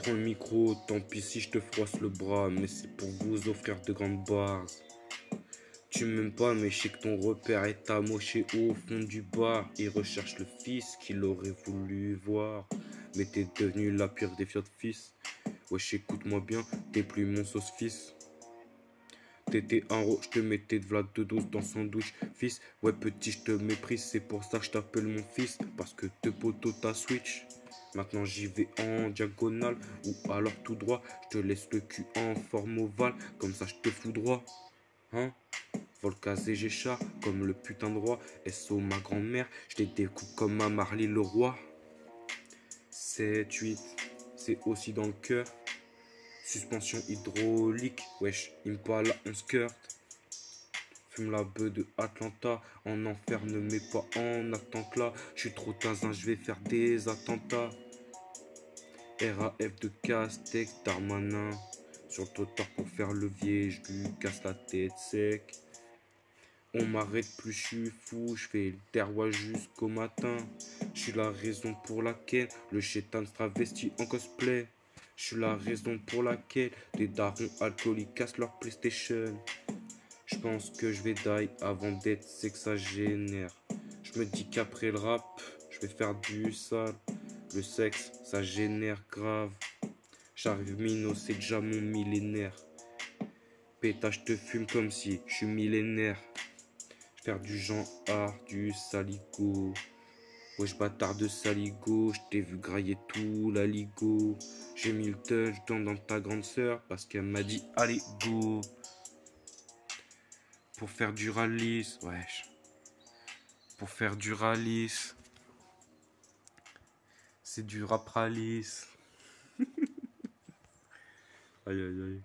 Prends le micro, tant pis si je te froisse le bras, mais c'est pour vous offrir de grandes barres. Tu m'aimes pas, mais je sais que ton repère est amoché au fond du bar. Il recherche le fils qu'il aurait voulu voir. Mais t'es devenu la pire des fiottes fils. Wesh, écoute-moi bien, t'es plus mon sauce fils. T'étais un ro, je te mettais de vlad de dose dans son douche, fils. Ouais, petit, je te méprise, c'est pour ça que je t'appelle mon fils. Parce que te poteau t'as switch. Maintenant j'y vais en diagonale ou alors tout droit. Je te laisse le cul en forme ovale, comme ça je te fous droit. Hein? Volcaz et Gécha, comme le putain de roi. SO ma grand-mère, je les découpe comme à Marley le roi. 7, 8, c'est aussi dans le cœur. Suspension hydraulique, wesh, Impala on skirt. Fume la bœuf de Atlanta, en enfer ne mets pas en attente là. Je suis trop tazin, je vais faire des attentats. RAF de Castex, Darmanin. Sur le trottoir pour faire levier, je lui casse la tête sec. On m'arrête plus, je suis fou, je fais le terroir jusqu'au matin. Je suis la raison pour laquelle le chétan se travestit en cosplay. Je suis la raison pour laquelle les darons alcooliques cassent leur PlayStation. Je pense que je vais die avant d'être sexagénaire. Je me dis qu'après le rap, je vais faire du sale. Le sexe, ça génère grave. J'arrive Mino, c'est déjà mon millénaire. Pétage te fume comme si je suis millénaire. Faire du genre art, du saligo. Wesh bâtard de saligo, je t'ai vu grailler tout la ligo. J'ai mis le touchdown dans ta grande sœur parce qu'elle m'a dit allez go. Pour faire du rallye, wesh. Pour faire du rallye. C'est du rap aïe aïe aïe.